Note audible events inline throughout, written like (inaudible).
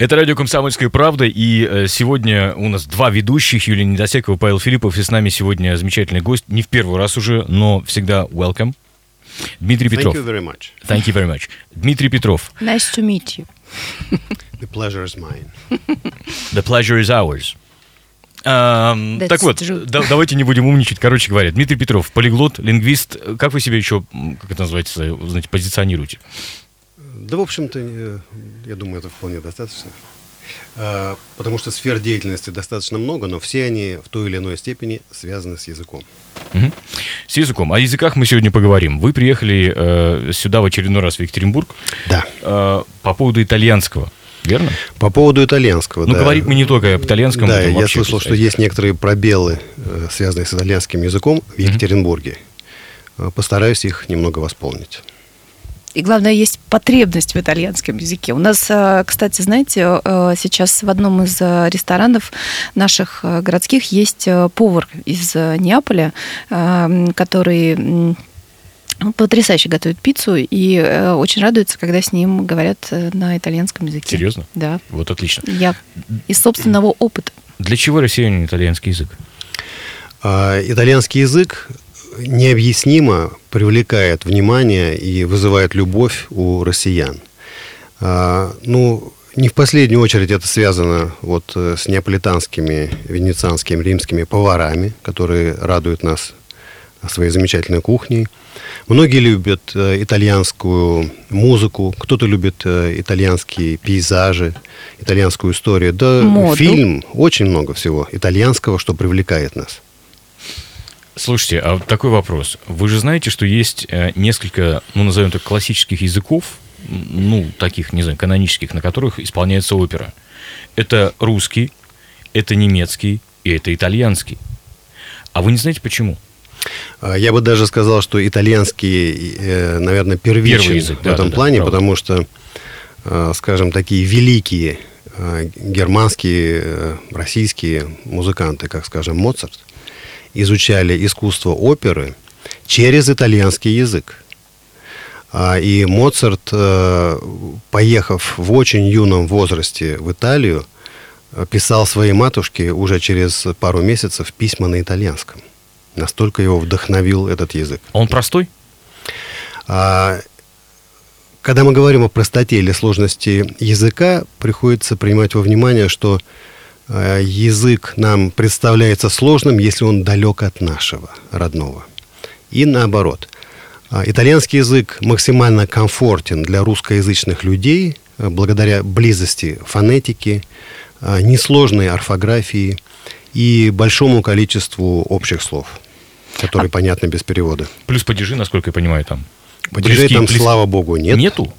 Это радио «Комсомольская правда», и э, сегодня у нас два ведущих, Юлия Недосекова, Павел Филиппов, и с нами сегодня замечательный гость, не в первый раз уже, но всегда welcome. Дмитрий Петров. Thank you very much. Thank you very much. Дмитрий Петров. Nice to meet you. The pleasure is mine. The pleasure is ours. Um, That's так вот, true. да- давайте не будем умничать. Короче говоря, Дмитрий Петров, полиглот, лингвист. Как вы себя еще, как это называется, знаете, позиционируете? Да, в общем-то, э, я думаю, это вполне достаточно. А, Потому что сфер деятельности достаточно много, но все они в той или иной степени связаны с языком. Мгм. С языком. О языках мы сегодня поговорим. Вы приехали э, сюда в очередной раз в Екатеринбург Да. э, по поводу итальянского, верно? По поводу итальянского. Ну, да. говорить мы не только об итальянском. Да, я слышал, так что есть некоторые пробелы, э, связанные с итальянским языком в Екатеринбурге. Э, Постараюсь их немного восполнить. И главное, есть потребность в итальянском языке. У нас, э, кстати, знаете, э, сейчас в одном из э, ресторанов наших городских есть повар из Неаполя, э, м, который ну, потрясающе готовит пиццу и очень радуется, когда с ним говорят на итальянском языке. Серьезно? Да. Вот отлично. Я из собственного опыта. Для чего россиянин итальянский язык? А, Итальянский язык необъяснимо привлекает внимание и вызывает любовь у россиян. А, Ну, не в последнюю очередь это связано вот э, с неаполитанскими, венецианскими, римскими поварами, которые радуют нас своей замечательной кухней. Многие любят э, итальянскую музыку, кто-то любит э, итальянские пейзажи, итальянскую историю. Да, Моду. фильм, очень много всего итальянского, что привлекает нас. Слушайте, а вот такой вопрос. Вы же знаете, что есть э, несколько, ну, назовем так, классических языков, ну, таких, не знаю, канонических, на которых исполняется опера. Это русский, это немецкий и это итальянский. А вы не знаете почему? А, Я бы даже сказал, что итальянский, э, наверное, первичен Первый язык, в да, этом да, да, плане, правда. потому что, э, скажем, такие великие э, германские, э, российские музыканты, как, скажем, Моцарт, изучали искусство оперы через итальянский язык. А, И Моцарт, э, поехав в очень юном возрасте в Италию, э, писал своей матушке уже через пару месяцев письма на итальянском. Настолько его вдохновил этот язык. Он простой? А, Когда мы говорим о простоте или сложности языка, приходится принимать во внимание, что язык нам представляется сложным, если он далек от нашего родного. И наоборот. А, Итальянский язык максимально комфортен для русскоязычных людей э, благодаря близости фонетики, э, несложной орфографии и большому количеству общих слов, которые понятны без перевода. Плюс падежи, насколько я понимаю, там. Падежей Близкие- там, близ- слава богу, нет. Нету?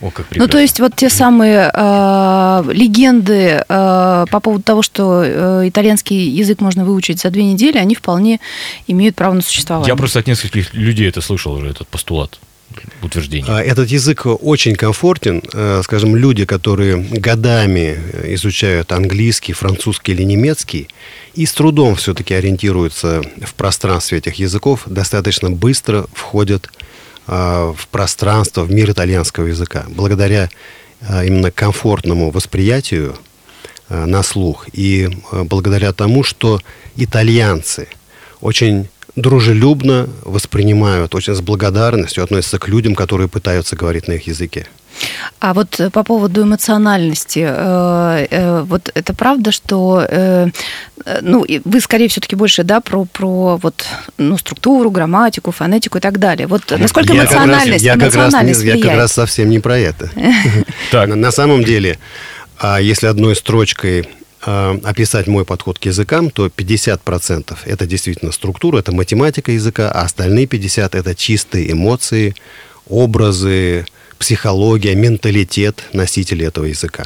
О, как Ну, прекрасно. то есть вот те самые э, легенды э, по поводу того, что э, итальянский язык можно выучить за две недели, они вполне имеют право на существование. Я просто от нескольких людей это слышал уже, этот постулат, утверждение. А, Этот язык очень комфортен. Э, Скажем, люди, которые годами изучают английский, французский или немецкий, и с трудом все-таки ориентируются в пространстве этих языков, достаточно быстро входят а, в пространство, в мир итальянского языка. Благодаря а, именно комфортному восприятию а, на слух и а, благодаря тому, что итальянцы очень дружелюбно воспринимают, очень с благодарностью относятся к людям, которые пытаются говорить на их языке. А вот э, по поводу эмоциональности, э, э, вот это правда, что, ну, вы скорее все-таки больше, да, про, про вот, ну, структуру, грамматику, фонетику и так далее. Вот насколько Я как раз- эмоциональность, я как раз, эмоциональность я как раз совсем не про это. (laughs) Так. На, на самом деле, а, если одной строчкой а, описать мой подход к языкам, то 50% это действительно структура, это математика языка, а остальные 50% это чистые эмоции, образы, психология, менталитет носителей этого языка.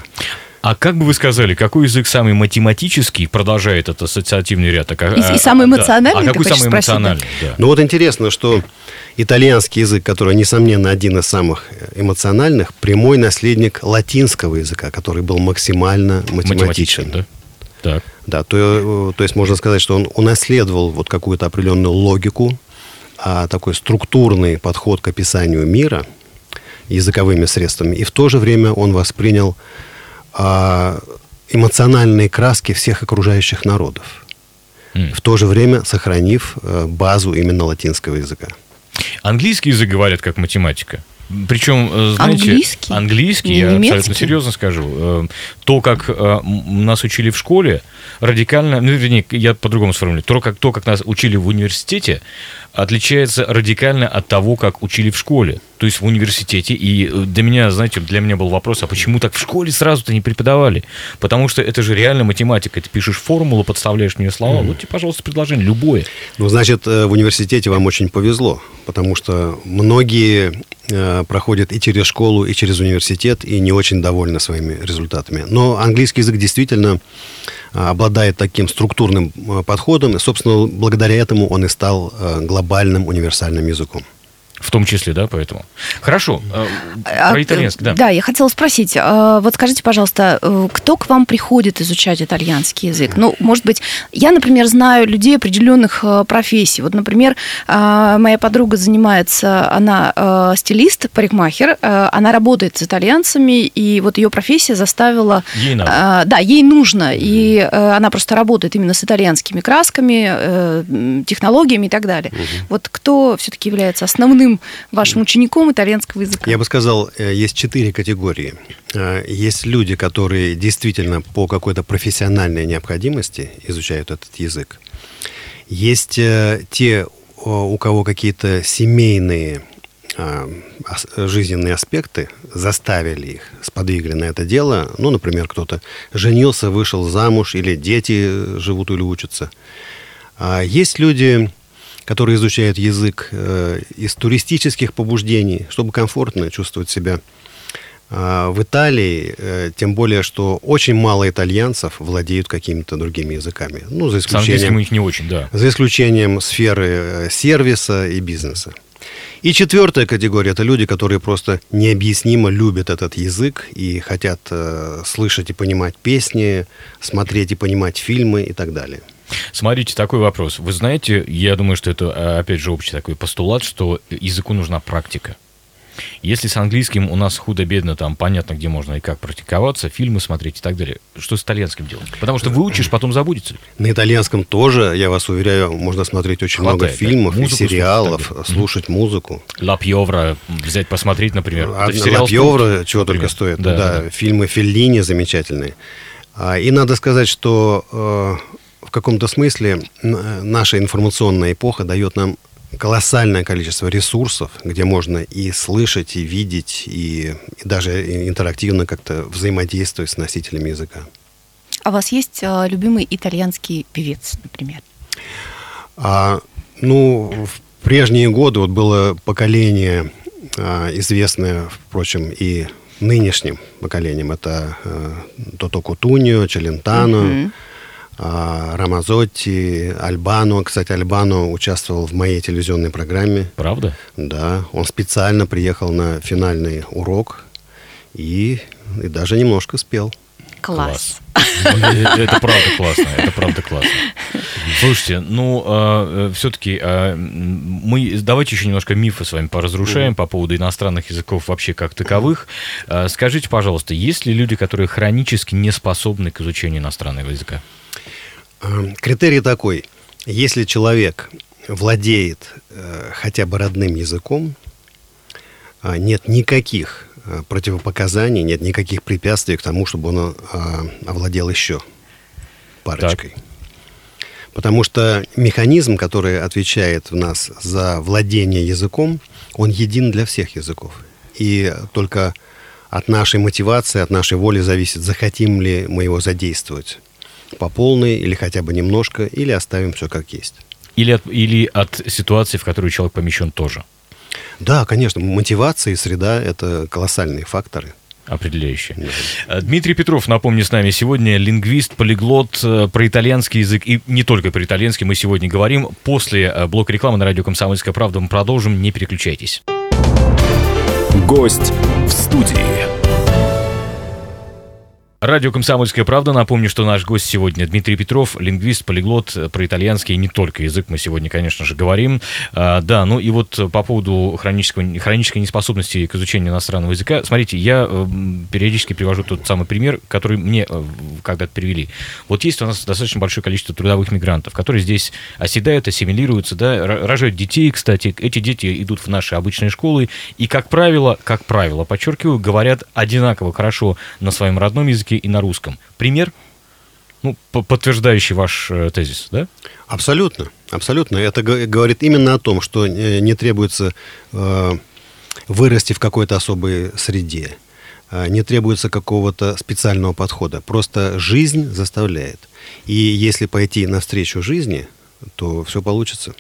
А как бы вы сказали, какой язык самый математический, продолжает этот ассоциативный ряд? а И- и а- самый да. эмоциональный, А ты какой самый спросить, да? эмоциональный? Да. Ну вот интересно, что итальянский язык, который, несомненно, один из самых эмоциональных, прямой наследник латинского языка, который был максимально математичен. да? Так. Да, то, э, то есть можно сказать, что он унаследовал вот какую-то определенную логику, а такой структурный подход к описанию мира языковыми средствами, и в то же время он воспринял а, эмоциональные краски всех окружающих народов, mm. в то же время сохранив э, базу именно латинского языка. Английский язык говорят как математика. Причем, э, знаете, английский, английский я абсолютно серьезно скажу, э, то, как нас учили в школе, радикально, ну, вернее, я по-другому сформулирую, то как, то, как нас учили в университете, отличается радикально от того, как учили в школе. То есть в университете. И для меня, знаете, для меня был вопрос, а почему так в школе сразу-то не преподавали? Потому что это же реально математика. Ты пишешь формулу, подставляешь мне слова. Mm. Вот тебе, пожалуйста, предложение, любое. Ну, значит, в университете вам очень повезло, потому что многие Э, проходят и через школу, и через университет, и не очень довольны своими результатами. Но английский язык действительно э, обладает таким структурным э, подходом, и, собственно, благодаря этому он и стал глобальным универсальным языком. В том числе, да, поэтому. Хорошо. Э, а, про итальянский, да. Да, я хотела спросить. Э, вот скажите, пожалуйста, э, кто к вам приходит изучать итальянский язык? Ну, может быть, я, например, знаю людей определенных профессий. Вот, например, моя подруга занимается, она стилист, парикмахер, она работает с итальянцами, и вот ее профессия заставила... Ей надо. Да, ей нужно, и она просто работает именно с итальянскими красками, технологиями и так далее. Угу. Вот кто все-таки является основным основным вашим учеником итальянского языка? Я бы сказал, э, есть четыре категории. Э, есть люди, которые действительно по какой-то профессиональной необходимости изучают этот язык. Есть э, те, у кого какие-то семейные жизненные аспекты заставили их, сподвигли на это дело. Ну, например, кто-то женился, вышел замуж, или дети живут или учатся. А есть люди, которые изучают язык э, из туристических побуждений, чтобы комфортно чувствовать себя э, в Италии, э, тем более, что очень мало итальянцев владеют какими-то другими языками. Ну, за исключением... у них не очень, да. За исключением сферы э, сервиса и бизнеса. И четвертая категория – это люди, которые просто необъяснимо любят этот язык и хотят э, слышать и понимать песни, смотреть и понимать фильмы и так далее. Смотрите, такой вопрос. Вы знаете, я думаю, что это, а, опять же, общий такой постулат, что языку нужна практика. Если с английским у нас худо-бедно, там понятно, где можно и как практиковаться, фильмы смотреть и так далее, что с итальянским делать? Потому что выучишь, потом забудется. На итальянском тоже, я вас уверяю, можно смотреть очень Хватает, много фильмов да? и сериалов, слушать, слушать музыку. Ла Пьовра взять, посмотреть, например. А, Ла Пьовра чего только стоит. Да, да, да, фильмы Феллини замечательные. А, и надо сказать, что э, в каком-то смысле наша информационная эпоха дает нам колоссальное количество ресурсов, где можно и слышать, и видеть, и, и даже интерактивно как-то взаимодействовать с носителями языка. А у вас есть а, любимый итальянский певец, например? А, ну, в прежние годы вот было поколение а, известное, впрочем, и нынешним поколением. Это а, Тото Кутуньо, Челентано, mm-hmm. А, Рамазотти, Альбано. Кстати, Альбано участвовал в моей телевизионной программе. Правда? Да. Он специально приехал на финальный урок и, и даже немножко спел. Класс. Это правда классно, это правда классно. Слушайте, ну, а, все-таки а, мы давайте еще немножко мифы с вами поразрушаем по поводу иностранных языков вообще как таковых. Скажите, пожалуйста, есть ли люди, которые хронически не способны к изучению иностранного языка? Эм, критерий такой. Если человек владеет э, хотя бы родным языком, э, нет никаких э, противопоказаний, нет никаких препятствий к тому, чтобы он э, овладел еще парочкой. Так. Потому что механизм, который отвечает в нас за владение языком, он един для всех языков. И только от нашей мотивации, от нашей воли зависит, захотим ли мы его задействовать по полной или хотя бы немножко, или оставим все как есть. Или от, или от ситуации, в которую человек помещен тоже. Да, конечно. Мотивация и среда – это колоссальные факторы. Определяющие. Да. Э, Дмитрий Петров, напомню, с нами сегодня лингвист, полиглот э, про итальянский язык. И не только про итальянский мы сегодня говорим. После э, блока рекламы на радио «Комсомольская правда» мы продолжим. Не переключайтесь. Гость в студии. Радио «Комсомольская правда». Напомню, что наш гость сегодня Дмитрий Петров, лингвист, полиглот про итальянский и не только язык мы сегодня, конечно же, говорим. А, да, ну и вот по поводу хронического, хронической неспособности к изучению иностранного языка. Смотрите, я э, периодически привожу тот самый пример, который мне э, когда-то привели. Вот есть у нас достаточно большое количество трудовых мигрантов, которые здесь оседают, ассимилируются, да, рожают детей, кстати. Эти дети идут в наши обычные школы и, как правило, как правило, подчеркиваю, говорят одинаково хорошо на своем родном языке, по-русски и на русском. Пример, ну, подтверждающий ваш э, тезис, да? Абсолютно, абсолютно. Это говорит именно о том, что э, не требуется э, вырасти в какой-то особой среде, не требуется какого-то специального подхода. Просто жизнь заставляет. И если пойти навстречу жизни, то все получится.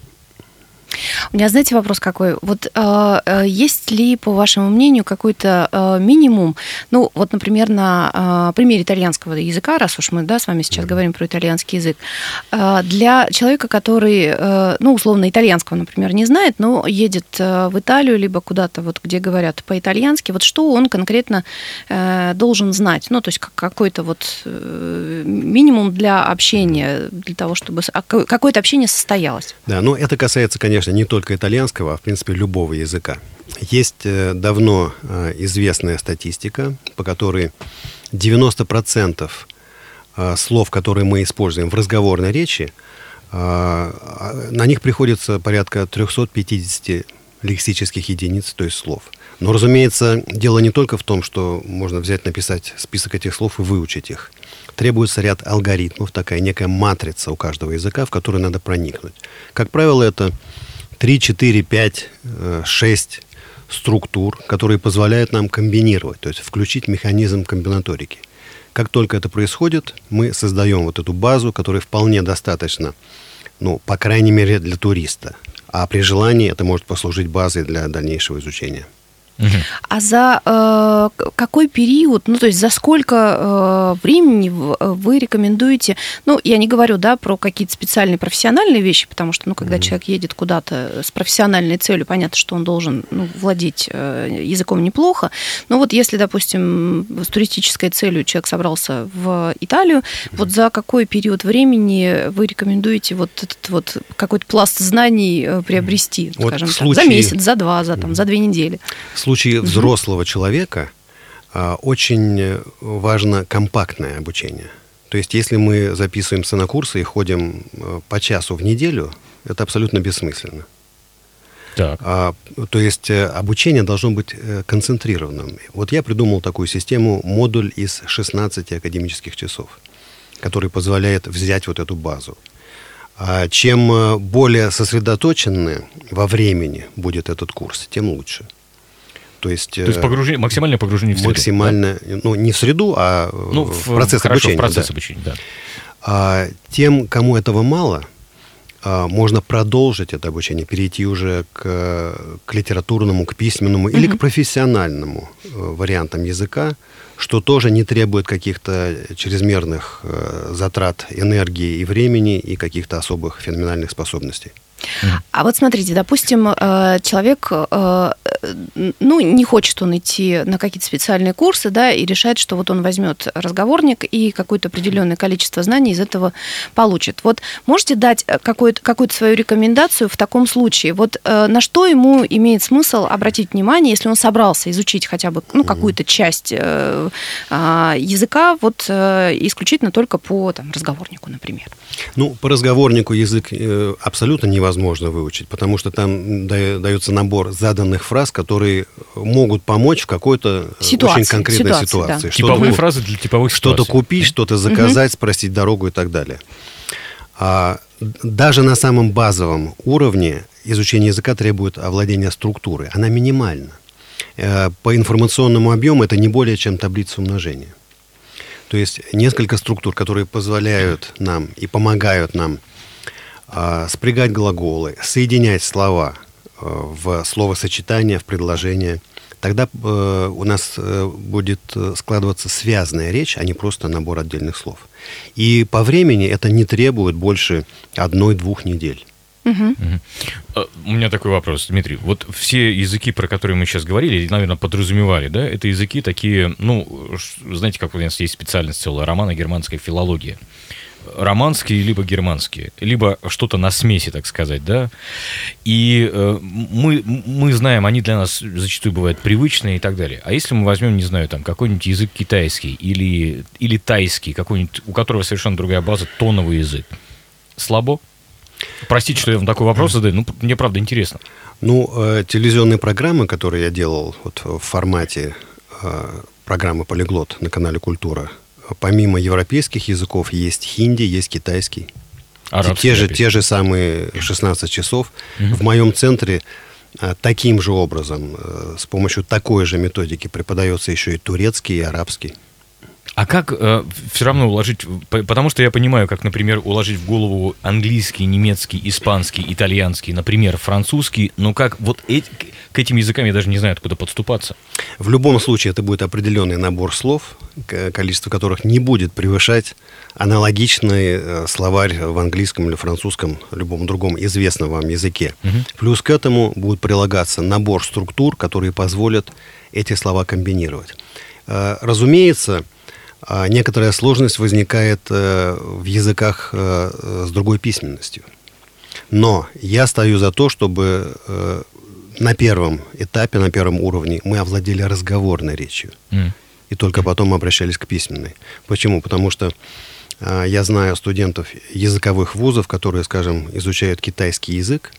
У меня, знаете, вопрос какой? Вот э, э, есть ли, по вашему мнению, какой-то э, минимум, ну, вот, например, на э, примере итальянского языка, раз уж мы, да, с вами сейчас говорим про итальянский язык, э, для человека, который, э, ну, условно, итальянского, например, не знает, но едет э, в Италию, либо куда-то, вот, где говорят по-итальянски, вот что он конкретно э, должен знать? Ну, то есть какой-то вот э, минимум для общения, для того, чтобы какое-то общение состоялось. Да, ну, это касается, конечно, конечно, не только итальянского, а в принципе любого языка. Есть э, давно э, известная статистика, по которой 90% э, слов, которые мы используем в разговорной речи, на них приходится порядка 350 лексических единиц, то есть слов. Но, разумеется, дело не только в том, что можно взять, написать список этих слов и выучить их. Требуется ряд алгоритмов, такая некая матрица у каждого языка, в которую надо проникнуть. Как правило, это 3, 4, 5, 6 структур, которые позволяют нам комбинировать, то есть включить механизм комбинаторики. Как только это происходит, мы создаем вот эту базу, которая вполне достаточно, ну, по крайней мере, для туриста. А при желании это может послужить базой для дальнейшего изучения. А за э, какой период, ну то есть за сколько э, времени вы рекомендуете, ну я не говорю, да, про какие-то специальные профессиональные вещи, потому что, ну когда угу. человек едет куда-то с профессиональной целью, понятно, что он должен ну, владеть э, языком неплохо, но вот если, допустим, с туристической целью человек собрался в Италию, угу. вот за какой период времени вы рекомендуете вот этот вот какой-то пласт знаний э, приобрести, вот скажем так, случае... за месяц, за два, за там, за две недели? Случае взрослого человека а, очень важно компактное обучение. То есть, если мы записываемся на курсы и ходим а, по часу в неделю, это абсолютно бессмысленно. Так. А, то есть э, обучение должно быть э, концентрированным. Вот я придумал такую систему, модуль из 16 академических часов, который позволяет взять вот эту базу. А чем э, более сосредоточенный во времени будет этот курс, тем лучше. То есть, То есть э, погружение, максимальное погружение в среду. Максимально, да? ну, не в среду, а ну, в, процесс хорошо, обучения. В процесс да. обучения, да. А, тем, кому этого мало, а, можно продолжить это обучение, перейти уже к, к литературному, к письменному mm-hmm. или к профессиональному э, вариантам языка, что тоже не требует каких-то чрезмерных э, затрат энергии и времени и каких-то особых феноменальных способностей. А вот смотрите, допустим, э, человек, э, ну, не хочет он идти на какие-то специальные курсы, да, и решает, что вот он возьмет разговорник и какое-то определенное количество знаний из этого получит. Вот можете дать какую-то какую свою рекомендацию в таком случае? Вот э, на что ему имеет смысл обратить внимание, если он собрался изучить хотя бы, ну, какую-то часть а, языка, вот исключительно только по там, разговорнику, например? Ну, по разговорнику язык абсолютно невозможно невозможно выучить, потому что там дается набор заданных фраз, которые могут помочь в какой-то э, ситуации, очень конкретной ситуации. ситуации. Да. Типовые фразы для типовых Что-то купить, что-то заказать, угу. спросить дорогу и так далее. А даже на самом базовом уровне изучение языка требует овладения структурой. Она минимальна. Э, по информационному объему это не более чем таблица умножения. То есть несколько структур, которые позволяют нам и помогают нам а, спрягать глаголы, соединять слова в словосочетание, в предложение, тогда э, у нас э, будет складываться связанная речь, а не просто набор отдельных слов. И по времени это не требует больше одной-двух недель. Угу. У меня такой вопрос, Дмитрий. Вот все языки, про которые мы сейчас говорили, наверное, подразумевали, да, это языки такие, ну, знаете, как у нас есть специальность целая, романо-германская филология романские, либо германские, либо что-то на смеси, так сказать, да. И э, мы, мы знаем, они для нас зачастую бывают привычные и так далее. А если мы возьмем, не знаю, там какой-нибудь язык китайский или, или тайский, какой-нибудь, у которого совершенно другая база, тоновый язык, слабо? Простите, что я вам такой вопрос задаю, ну, мне правда интересно. Ну, э, телевизионные программы, которые я делал вот в формате э, программы «Полиглот» на канале «Культура», помимо европейских языков есть хинди, есть китайский. Арабский, те, же, те же самые 16 часов. Угу. В моем центре а, таким же образом, э, с помощью такой же методики преподается еще и турецкий, и арабский. А как э, все равно уложить, потому что я понимаю, как, например, уложить в голову английский, немецкий, испанский, итальянский, например, французский, но как вот эти, к этим языкам я даже не знаю, откуда подступаться. В любом случае это будет определенный набор слов, количество которых не будет превышать аналогичный э, словарь в английском или французском, любом другом известном вам языке. Угу. Плюс к этому будет прилагаться набор структур, которые позволят эти слова комбинировать. Э, разумеется, некоторая сложность возникает э, в языках э, с другой письменностью. Но я стою за то, чтобы э, на первом этапе, на первом уровне мы овладели разговорной речью. Mm. И только потом мы обращались к письменной. Почему? Потому что я знаю студентов языковых вузов, которые, скажем, изучают китайский язык.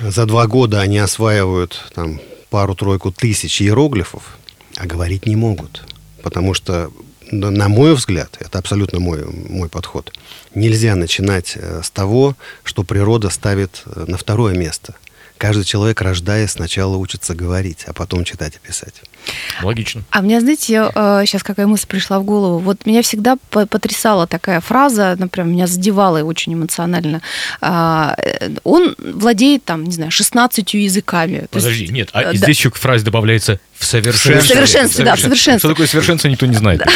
За два года они осваивают там пару-тройку тысяч иероглифов, а говорить не могут потому что, на мой взгляд, это абсолютно мой, мой подход, нельзя начинать э, с того, что природа ставит э, на второе место – каждый человек, рождаясь, сначала учится говорить, а потом читать и писать. Логично. А мне, знаете, сейчас э, какая мысль пришла в голову. Вот меня всегда потрясала такая фраза, например, меня задевала и очень эмоционально. А, э, он владеет, там, не знаю, 16 языками. Подожди, есть, нет, а да. здесь еще к фразе добавляется в совершенстве. В совершенстве, да, в совершенстве. Что такое совершенство, никто не знает. (laughs)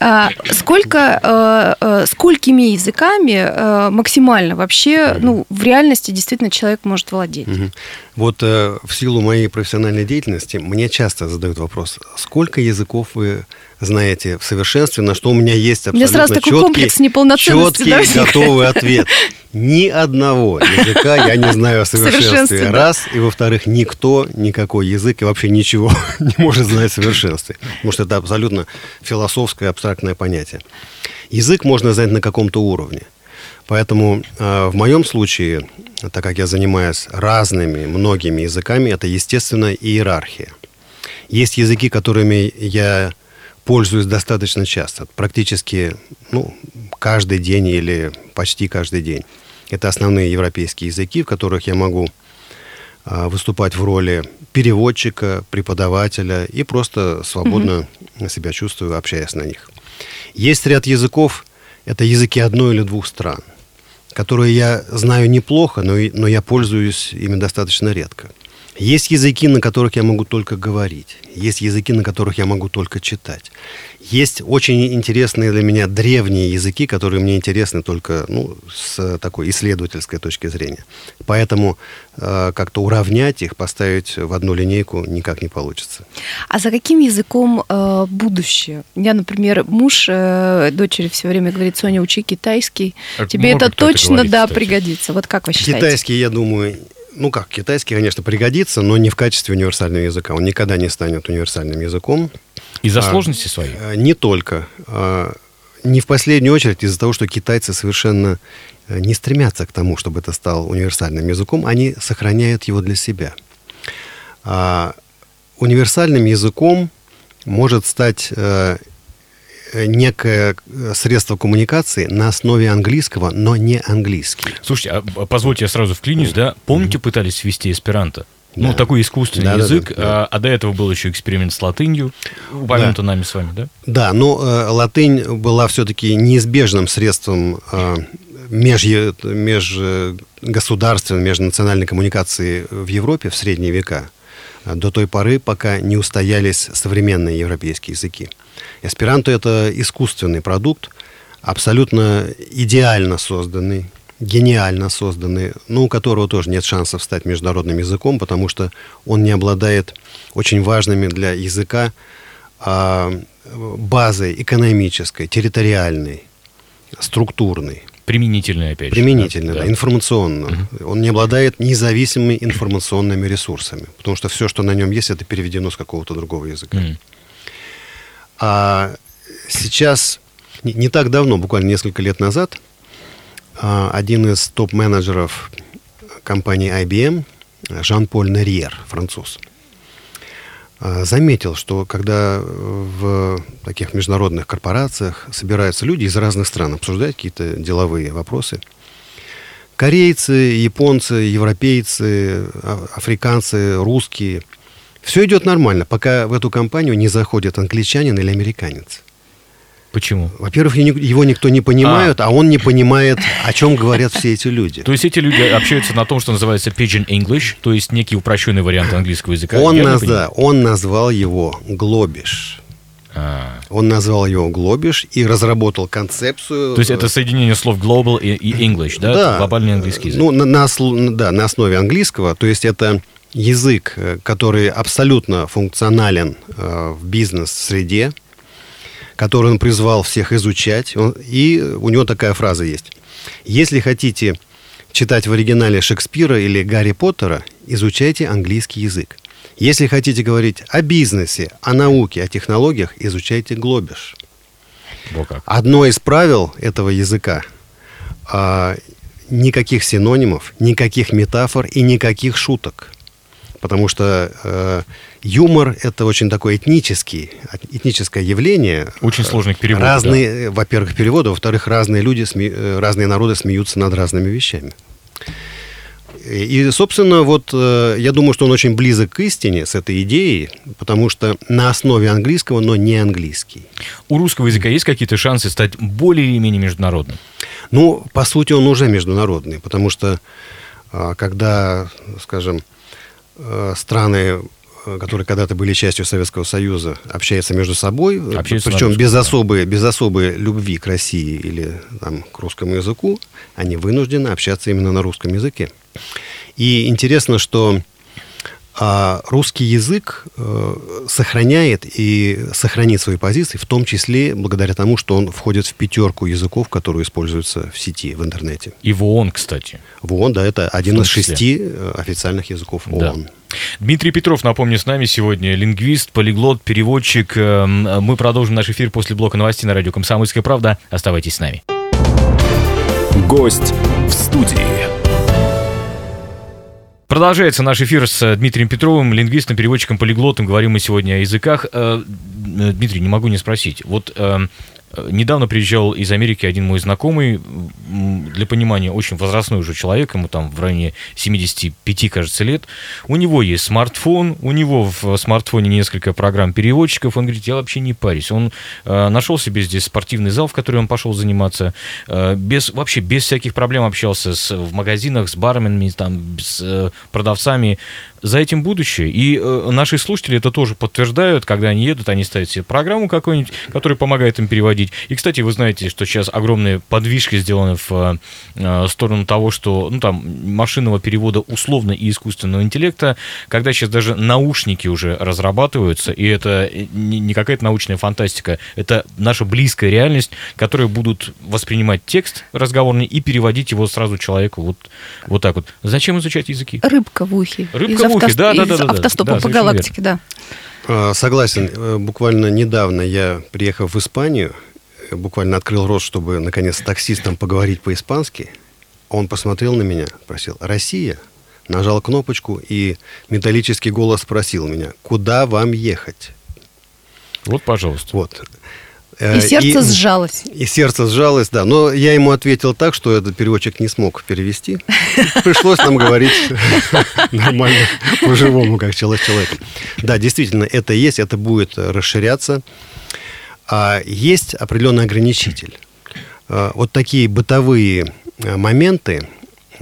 А, сколько, э, сколькими языками максимально вообще, ну, в реальности действительно человек может владеть? Угу. Вот э, в силу моей профессиональной деятельности мне часто задают вопрос, сколько языков вы знаете в совершенстве, на что у меня есть абсолютно у меня сразу такой четкий, комплекс неполноценности, четкий да, готовый ответ. Ни одного языка я не знаю о совершенстве. совершенстве Раз, и во-вторых, никто, никакой язык и вообще ничего (laughs) не может знать в совершенстве. Потому что это абсолютно философское, абстрактное понятие. Язык можно знать на каком-то уровне. Поэтому э, в моем случае, так как я занимаюсь разными, многими языками, это, естественно, иерархия. Есть языки, которыми я пользуюсь достаточно часто, практически ну, каждый день или почти каждый день. Это основные европейские языки, в которых я могу э, выступать в роли переводчика, преподавателя и просто свободно mm-hmm. себя чувствую, общаясь на них. Есть ряд языков, это языки одной или двух стран которые я знаю неплохо, но, но я пользуюсь ими достаточно редко. Есть языки, на которых я могу только говорить. Есть языки, на которых я могу только читать. Есть очень интересные для меня древние языки, которые мне интересны только ну, с такой исследовательской точки зрения. Поэтому э, как-то уравнять их, поставить в одну линейку никак не получится. А за каким языком э, будущее? Я, например, муж э, дочери все время говорит, Соня, учи китайский. Так Тебе это точно, говорить, да, кстати. пригодится. Вот как вы считаете? Китайский, я думаю, ну как, китайский, конечно, пригодится, но не в качестве универсального языка. Он никогда не станет универсальным языком. Из-за а, сложности своей? А, не только. А, не в последнюю очередь из-за того, что китайцы совершенно э, не стремятся к тому, чтобы это стал универсальным языком, они сохраняют его для себя. А, универсальным языком может стать э, некое э, средство коммуникации на основе английского, но не английский. Слушайте, а позвольте я сразу вклинюсь, да? Помните, пытались ввести эсперанто? Ну, да. такой искусственный да, язык, да, да, да. А, а до этого был еще эксперимент с латынью, упомянуто да. нами с вами, да? Да, но э, латынь была все-таки неизбежным средством э, меж, межгосударственной, межнациональной коммуникации в Европе в средние века, э, до той поры, пока не устоялись современные европейские языки. Эсперанто – это искусственный продукт, абсолютно идеально созданный, гениально созданный, но у которого тоже нет шансов стать международным языком, потому что он не обладает очень важными для языка а, базой экономической, территориальной, структурной. Применительной, опять же. Применительной, да, да, информационно. Угу. Он не обладает независимыми информационными ресурсами, потому что все, что на нем есть, это переведено с какого-то другого языка. Угу. А сейчас, не, так давно, буквально несколько лет назад, а, один из топ-менеджеров компании IBM, Жан-Поль Нерьер, француз, а, заметил, что когда в таких международных корпорациях собираются люди из разных стран обсуждать какие-то деловые вопросы, корейцы, японцы, европейцы, а, африканцы, русские, все идет нормально, пока в эту компанию не заходит англичанин или американец. Почему? Во-первых, его никто не понимает, а. а он не понимает, о чем говорят все эти люди. То есть эти люди общаются на том, что называется Pigeon English, то есть некий упрощенный вариант английского языка. Он, наз... да, он назвал его глобиш. А. Он назвал его глобиш и разработал концепцию. То есть это соединение слов global и, и English, да? Да. Глобальный английский язык. Ну, на, на, да, на основе английского. То есть это язык, э, который абсолютно функционален э, в бизнес-среде, который он призвал всех изучать. Он, и у него такая фраза есть. Если хотите читать в оригинале Шекспира или Гарри Поттера, изучайте английский язык. Если хотите говорить о бизнесе, о науке, о технологиях, изучайте глобиш. Одно из правил этого языка а, никаких синонимов, никаких метафор и никаких шуток. Потому что э, Юмор – это очень такое этнический, этническое явление. Очень сложный к переводу. Разные, да. во-первых, переводы, во-вторых, разные люди, сме, э, разные народы смеются над разными вещами. И, собственно, вот э, я думаю, что он очень близок к истине с этой идеей, потому что на основе английского, но не английский. У русского языка есть какие-то шансы стать более или менее международным? Ну, по сути, он уже международный, потому что а, когда, скажем, э, страны Э, которые когда-то были частью Советского Союза, общаются между собой, э, общаются причем без да. особой, без особой любви к России или там, к русскому языку, они вынуждены общаться именно на русском языке. И интересно, что а русский язык э, сохраняет и сохранит свои позиции, в том числе благодаря тому, что он входит в пятерку языков, которые используются в сети, в интернете. И в ООН, кстати. В ООН, да, это один из шести э, официальных языков ООН. Да. Дмитрий Петров, напомню, с нами сегодня лингвист, полиглот, переводчик. Эм, мы продолжим наш эфир после блока новостей на радио «Комсомольская правда». Оставайтесь с нами. Гость в студии. Продолжается наш эфир с Дмитрием Петровым, лингвистом, переводчиком, полиглотом. Говорим мы сегодня о языках. Э, Дмитрий, не могу не спросить. Вот эм, Недавно приезжал из Америки один мой знакомый, для понимания, очень возрастной уже человек, ему там в районе 75, кажется, лет. У него есть смартфон, у него в смартфоне несколько программ переводчиков. Он говорит, я вообще не парюсь. Он э, нашел себе здесь спортивный зал, в который он пошел заниматься. Э, без, вообще без всяких проблем общался с, в магазинах, с барменами, там, с э, продавцами за этим будущее. И э, наши слушатели это тоже подтверждают, когда они едут, они ставят себе программу какую-нибудь, которая помогает им переводить. И, кстати, вы знаете, что сейчас огромные подвижки сделаны в э, сторону того, что ну, там, машинного перевода условно и искусственного интеллекта, когда сейчас даже наушники уже разрабатываются, и это не, не какая-то научная фантастика, это наша близкая реальность, которые будут воспринимать текст разговорный и переводить его сразу человеку вот, вот так вот. Зачем изучать языки? Рыбка в ухе. Рыбка в ухе, да, да, да, да. Автостопом да, по галактике, верно. да. А, согласен. Э, буквально недавно я, приехав в Испанию, э, буквально открыл рот, чтобы, наконец, с таксистом поговорить по-испански. Он посмотрел на меня, спросил, «Россия?» Нажал кнопочку, и металлический голос спросил меня, «Куда вам ехать?» Вот, пожалуйста. Вот. Э, и сердце и, сжалось. И сердце сжалось, да. Но я ему ответил так, что этот переводчик не смог перевести. Пришлось нам говорить (laughs) нормально, по-живому, как человек человек. Да, действительно, это есть, это будет расширяться. А есть определенный ограничитель. А, вот такие бытовые а, моменты,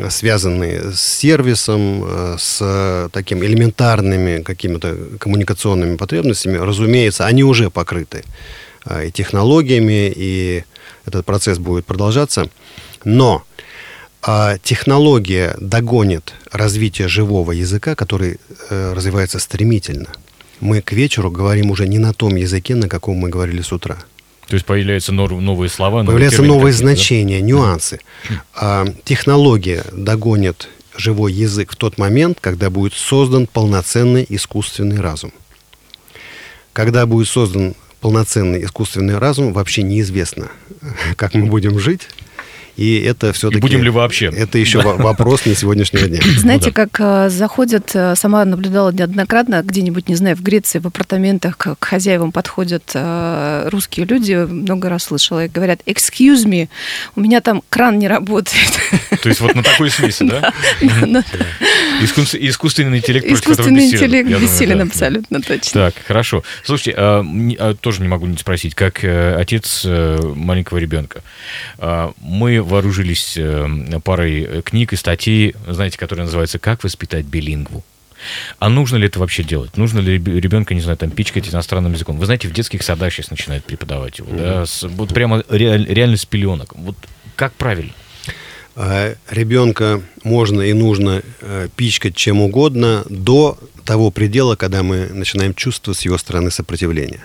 связанные с сервисом, а, с такими элементарными какими-то коммуникационными потребностями, разумеется, они уже покрыты и технологиями, и этот процесс будет продолжаться. Но а технология догонит развитие живого языка, который э, развивается стремительно, мы к вечеру говорим уже не на том языке, на каком мы говорили с утра. То есть появляются новые слова, появляются новые значения, да? нюансы. А, технология догонит живой язык в тот момент, когда будет создан полноценный искусственный разум. Когда будет создан полноценный искусственный разум, вообще неизвестно, (laughs) как мы будем жить. И это все-таки... И будем ли вообще? Это еще вопрос не сегодняшнего дня. (laughs) Знаете, ну, как э, заходят, э, сама наблюдала неоднократно, где-нибудь, не знаю, в Греции, в апартаментах к хозяевам подходят э, русские люди, много раз слышала, и говорят, excuse me, у меня там кран не работает. То есть вот на такой смеси, да? (laughs) Искусственный интеллект Искусственный интеллект бессилен, абсолютно точно. Так, хорошо. Слушайте, а, а, тоже не могу не спросить, как отец маленького ребенка, мы вооружились э, парой э, книг и статей, знаете, которые называются «Как воспитать билингву». А нужно ли это вообще делать? Нужно ли ребенка, не знаю, там, пичкать иностранным языком? Вы знаете, в детских садах сейчас начинают преподавать его, да, с, вот прямо реаль, реально с пеленок. Вот как правильно? А, ребенка можно и нужно э, пичкать чем угодно до того предела, когда мы начинаем чувствовать с его стороны сопротивление.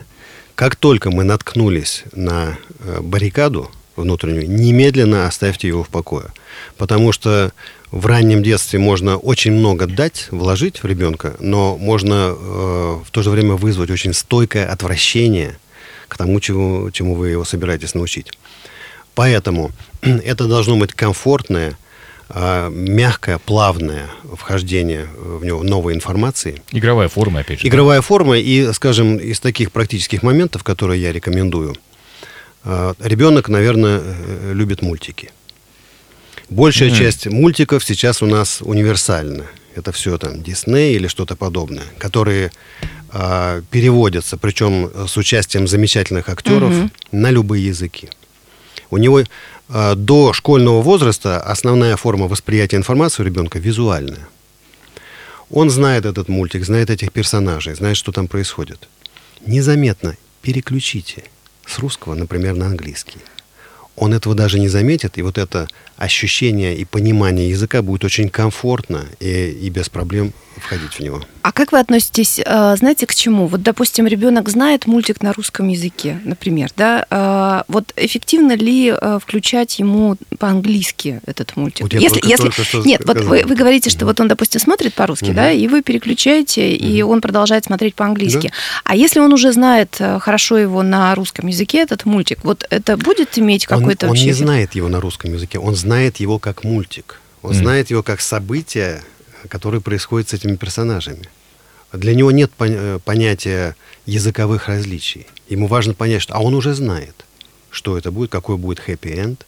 Как только мы наткнулись на баррикаду, внутреннюю, немедленно оставьте его в покое. Потому что в раннем детстве можно очень много дать, вложить в ребенка, но можно э, в то же время вызвать очень стойкое отвращение к тому, чему, чему вы его собираетесь научить. Поэтому (clears throat) это должно быть комфортное, э, мягкое, плавное вхождение в него новой информации. Игровая форма, опять же. Игровая форма, и, скажем, из таких практических моментов, которые я рекомендую – ребенок, наверное, э, любит мультики. Большая mm-hmm. часть мультиков сейчас у нас универсальна. Это все там Дисней или что-то подобное, которые а, переводятся, причем с участием замечательных актеров mm-hmm. на любые языки. У него а, до школьного возраста основная форма восприятия информации у ребенка визуальная. Он знает этот мультик, знает этих персонажей, знает, что там происходит. Незаметно переключите – с русского, например, на английский. Он этого даже не заметит, и вот это ощущение и понимание языка будет очень комфортно и, и без проблем входить в него. А как вы относитесь, э, знаете, к чему? Вот, допустим, ребенок знает мультик на русском языке, например, да? Э, вот эффективно ли э, включать ему по-английски этот мультик? Вот если, только, если... Только Нет, вот вы, вы говорите, что вот он, допустим, смотрит по-русски, угу. да, и вы переключаете, угу. и он продолжает смотреть по-английски. Да. А если он уже знает хорошо его на русском языке, этот мультик, вот это будет иметь какой-то он, вообще... Он не знает его на русском языке, он знает его как мультик. Он mm. знает его как событие, которое происходит с этими персонажами. Для него нет э, понятия языковых различий. Ему важно понять, что... А он уже знает, что это будет, какой будет хэппи-энд.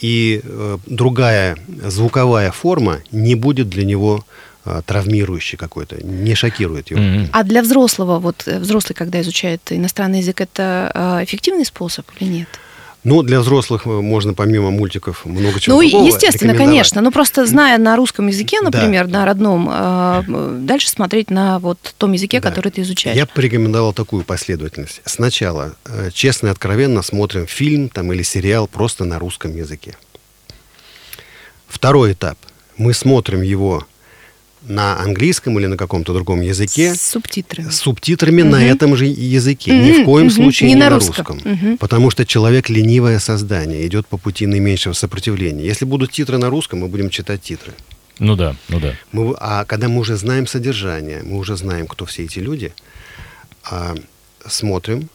И э, другая звуковая форма не будет для него э, травмирующей какой-то, не шокирует его. Mm-hmm. А для взрослого, вот э, взрослый, когда изучает иностранный язык, это э, эффективный способ или нет? Ну, для взрослых э, можно помимо мультиков много чего Ну, естественно, конечно. Ну, просто зная на русском языке, например, да. на родном, э, дальше смотреть на вот том языке, да. который ты изучаешь. Я порекомендовал такую последовательность. Сначала, э, честно и откровенно, смотрим фильм там, или сериал просто на русском языке. Второй этап. Мы смотрим его на английском или на каком-то другом языке. С субтитрами. С субтитрами угу. на этом же языке. Угу, Ни в коем угу. случае не, не на русском. русском. Угу. Потому что человек ленивое создание, идет по пути наименьшего сопротивления. Если будут титры на русском, мы будем читать титры. Ну да, ну да. Мы, а когда мы уже знаем содержание, мы уже знаем, кто все эти люди, а, смотрим,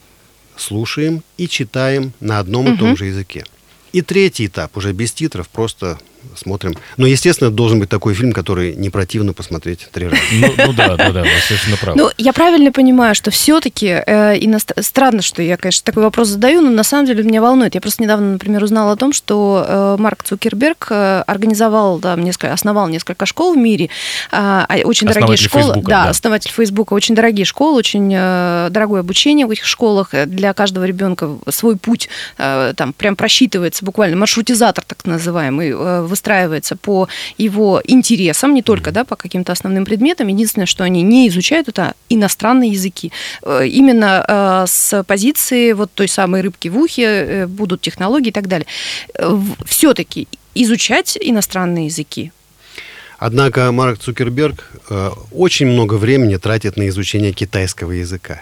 слушаем и читаем на одном угу. и том же языке. И третий этап, уже без титров, просто смотрим. Но, естественно, должен быть такой фильм, который не противно посмотреть три раза. Ну, ну да, да, да, вы совершенно правы. Ну, я правильно понимаю, что все-таки, э, иност... странно, что я, конечно, такой вопрос задаю, но на самом деле меня волнует. Я просто недавно, например, узнала о том, что э, Марк Цукерберг э, организовал, да, несколько, основал несколько школ в мире, э, очень дорогие школы. Фейсбука, да, да, основатель Фейсбука, очень дорогие школы, очень э, дорогое обучение в этих школах. Для каждого ребенка свой путь э, там прям просчитывается буквально, маршрутизатор так называемый, э, выстраивается по его интересам, не только да, по каким-то основным предметам. Единственное, что они не изучают, это иностранные языки. Э, именно э, с позиции вот той самой рыбки в ухе э, будут технологии и так далее. Все-таки изучать иностранные языки Однако Марк Цукерберг э, очень много времени тратит на изучение китайского языка.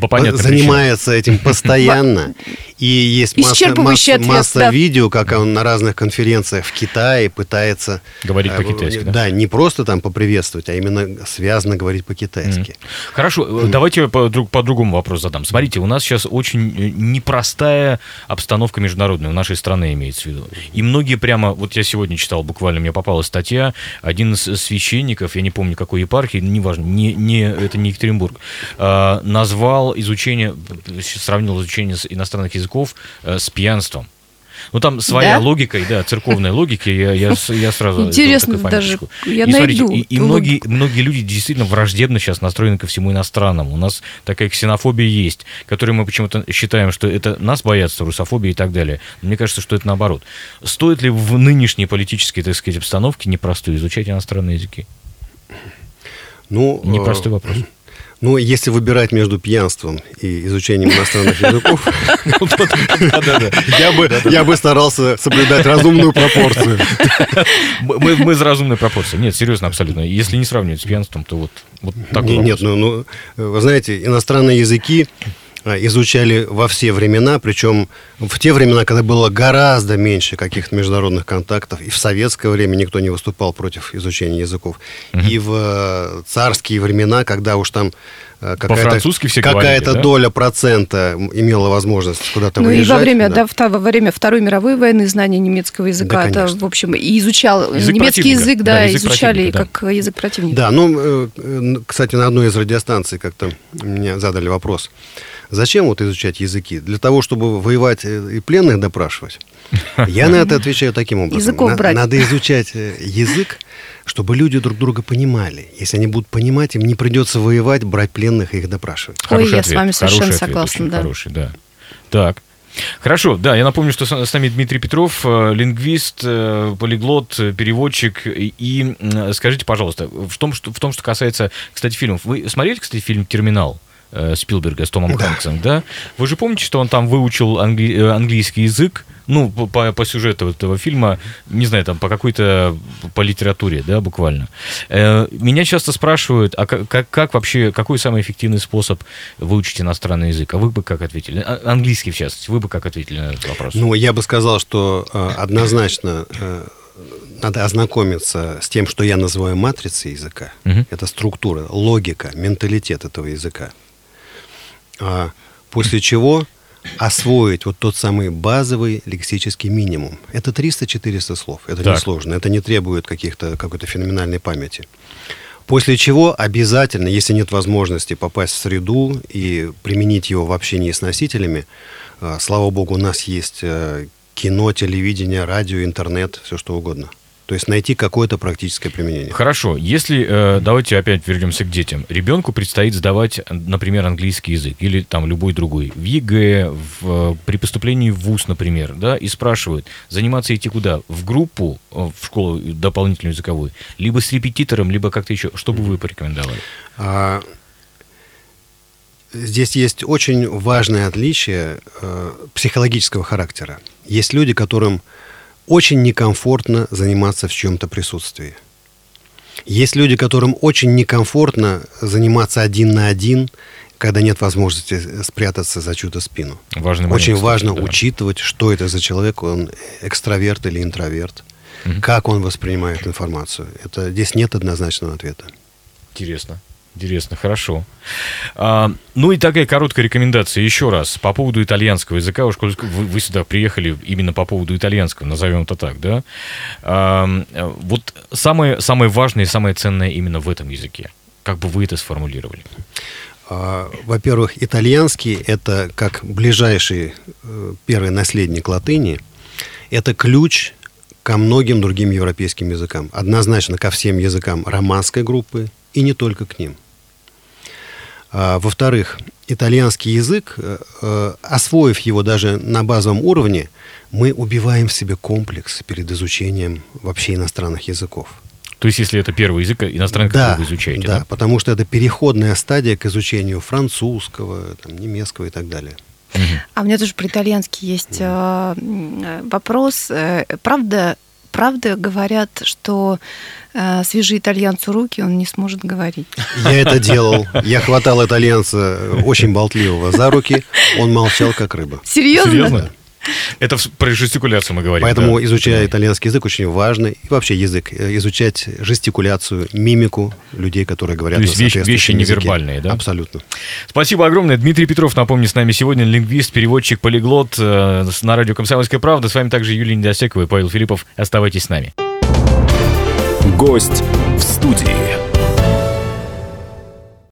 По занимается причинам. этим (laughs) постоянно. И есть масса, масса, масса да. видео, как он на разных конференциях в Китае пытается... Говорить э, по-китайски, да? Да, не просто там поприветствовать, а именно связано говорить по-китайски. Mm. Хорошо, mm. давайте по, по другому вопрос задам. Смотрите, у нас сейчас очень э, непростая обстановка международная, у нашей страны имеется в виду. И многие прямо... Вот я сегодня читал, буквально мне попалась статья, один из священников, я не помню какой епархии, неважно, не, не, это не Екатеринбург, э, назвал изучение, сравнил изучение иностранных языков языков э, с пьянством. Ну, там своя да? логика, да, церковная логика, я, я, я сразу... Интересно даже, я и, найду. Смотрите, и, и многие, многие люди действительно враждебно сейчас настроены ко всему иностранному. У нас такая ксенофобия есть, которую мы почему-то считаем, что это нас боятся, русофобия и так далее. Но мне кажется, что это наоборот. Стоит ли в нынешней политической, так сказать, обстановке непростой изучать иностранные языки? Ну, Непростой э, вопрос. Ну, если выбирать между пьянством и изучением иностранных языков, я бы старался соблюдать разумную пропорцию. Мы с разумной пропорцией. Нет, серьезно, абсолютно. Если не сравнивать с пьянством, то вот так. Нет, ну, ну, вы знаете, иностранные языки изучали во все времена, причем в те времена, когда было гораздо меньше каких-то международных контактов, и в советское время никто не выступал против изучения языков, угу. и в э, царские времена, когда уж там э, какая-то, какая да? доля процента имела возможность куда-то ну, выезжать. Ну и во время, да. Да, во время Второй мировой войны знание немецкого языка, да, это, в общем, и изучал язык немецкий язык, да, да язык изучали да. как язык противника. Да, ну, э, кстати, на одной из радиостанций как-то мне задали вопрос. Зачем вот изучать языки? Для того, чтобы воевать и пленных допрашивать? Я на это отвечаю таким образом. Языков брать. Надо изучать э, язык, чтобы люди друг друга понимали. Если они будут понимать, им не придется воевать, брать пленных и их допрашивать. Ой, хороший я ответ, с вами совершенно согласна. Да. Хороший, да. Так. Хорошо, да, я напомню, что с нами Дмитрий Петров, э, лингвист, э, полиглот, переводчик. И скажите, пожалуйста, в том, что, в том, что касается, кстати, фильмов. Вы смотрели, кстати, фильм «Терминал»? Э, Спилберга с Томом да. Хэнксом, да? Вы же помните, что он там выучил англи... Э, английский язык, ну, по, по сюжету этого фильма, не знаю, там, по какой-то, по литературе, да, буквально. Э, меня часто спрашивают, а как, как вообще, какой самый эффективный способ выучить иностранный язык? А вы бы как ответили? А, английский, в частности, вы бы как ответили на этот вопрос? Ну, я бы сказал, что однозначно надо ознакомиться с тем, что я называю матрицей языка. Угу. Это структура, логика, менталитет этого языка. А после чего освоить вот тот самый базовый лексический минимум. Это 300-400 слов. Это так. несложно. Это не требует каких-то, какой-то феноменальной памяти. После чего обязательно, если нет возможности попасть в среду и применить его в общении с носителями, а, слава богу, у нас есть э, кино, телевидение, радио, интернет, все что угодно. То есть найти какое-то практическое применение. Хорошо. Если, э, давайте опять вернемся к детям. Ребенку предстоит сдавать, например, английский язык или там любой другой. В ЕГЭ, в, при поступлении в ВУЗ, например, да, и спрашивают, заниматься идти куда? В группу, э, в школу дополнительную языковую, либо с репетитором, либо как-то еще. Что бы вы порекомендовали? А, здесь есть очень важное отличие э, психологического характера. Есть люди, которым очень некомфортно заниматься в чем-то присутствии. Есть люди, которым очень некомфортно заниматься один на один, когда нет возможности спрятаться за чью-то спину. Важный момент, очень важно да. учитывать, что это за человек, он экстраверт или интроверт, угу. как он воспринимает информацию. Это здесь нет однозначного ответа. Интересно. Интересно, хорошо. А, ну и такая короткая рекомендация еще раз по поводу итальянского языка. Уж вы, вы сюда приехали именно по поводу итальянского, назовем это так, да? А, вот самое, самое важное и самое ценное именно в этом языке. Как бы вы это сформулировали? А, во-первых, итальянский – это как ближайший э, первый наследник латыни. Это ключ ко многим другим европейским языкам. Однозначно ко всем языкам романской группы и не только к ним – а, во-вторых, итальянский язык, э, э, освоив его даже на базовом уровне, мы убиваем в себе комплекс перед изучением вообще иностранных языков. То есть, если это первый язык иностранный, да, который вы изучаете, да, да? потому что это переходная стадия к изучению французского, там, немецкого и так далее. А у меня тоже про итальянский есть э, вопрос. Э, правда, правда говорят, что э, свяжи итальянцу руки, он не сможет говорить. Я это делал. Я хватал итальянца очень болтливого за руки, он молчал как рыба. Серьезно? Серьезно? Это про жестикуляцию мы говорим. Поэтому, да? изучая итальянский язык, очень важно, и вообще язык, э, изучать жестикуляцию, мимику людей, которые говорят То есть на вещи- вещи соответствующем языке. невербальные, да? Абсолютно. Спасибо огромное. Дмитрий Петров, напомню, с нами сегодня лингвист, переводчик, полиглот э, на радио «Комсомольская правда». С вами также Юлия Недосекова и Павел Филиппов. Оставайтесь с нами. Гость в студии.